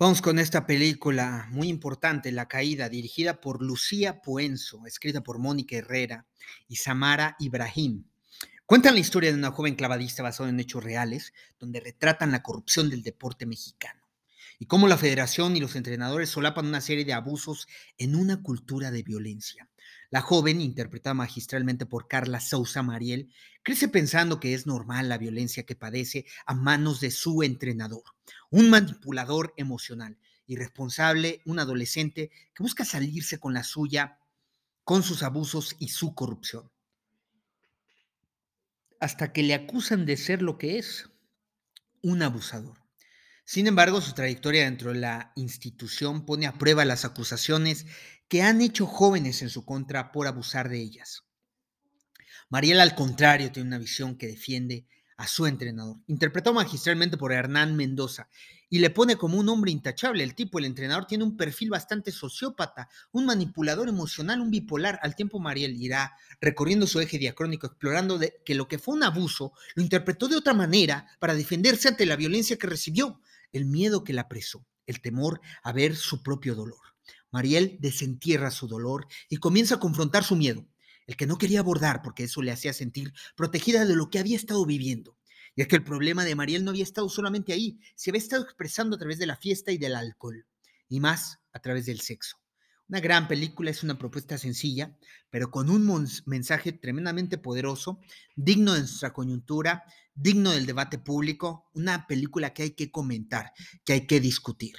Vamos con esta película muy importante, La Caída, dirigida por Lucía Puenzo, escrita por Mónica Herrera y Samara Ibrahim. Cuentan la historia de una joven clavadista basada en hechos reales, donde retratan la corrupción del deporte mexicano y cómo la federación y los entrenadores solapan una serie de abusos en una cultura de violencia. La joven, interpretada magistralmente por Carla Sousa Mariel, crece pensando que es normal la violencia que padece a manos de su entrenador, un manipulador emocional, irresponsable, un adolescente que busca salirse con la suya con sus abusos y su corrupción. Hasta que le acusan de ser lo que es, un abusador. Sin embargo, su trayectoria dentro de la institución pone a prueba las acusaciones que han hecho jóvenes en su contra por abusar de ellas. Mariela, al contrario, tiene una visión que defiende a su entrenador, interpretado magistralmente por Hernán Mendoza, y le pone como un hombre intachable. El tipo, el entrenador, tiene un perfil bastante sociópata, un manipulador emocional, un bipolar. Al tiempo, Mariel irá recorriendo su eje diacrónico, explorando que lo que fue un abuso lo interpretó de otra manera para defenderse ante la violencia que recibió, el miedo que la apresó, el temor a ver su propio dolor. Mariel desentierra su dolor y comienza a confrontar su miedo, el que no quería abordar porque eso le hacía sentir protegida de lo que había estado viviendo. Y es que el problema de Mariel no había estado solamente ahí, se había estado expresando a través de la fiesta y del alcohol, y más a través del sexo. Una gran película, es una propuesta sencilla, pero con un mensaje tremendamente poderoso, digno de nuestra coyuntura, digno del debate público, una película que hay que comentar, que hay que discutir.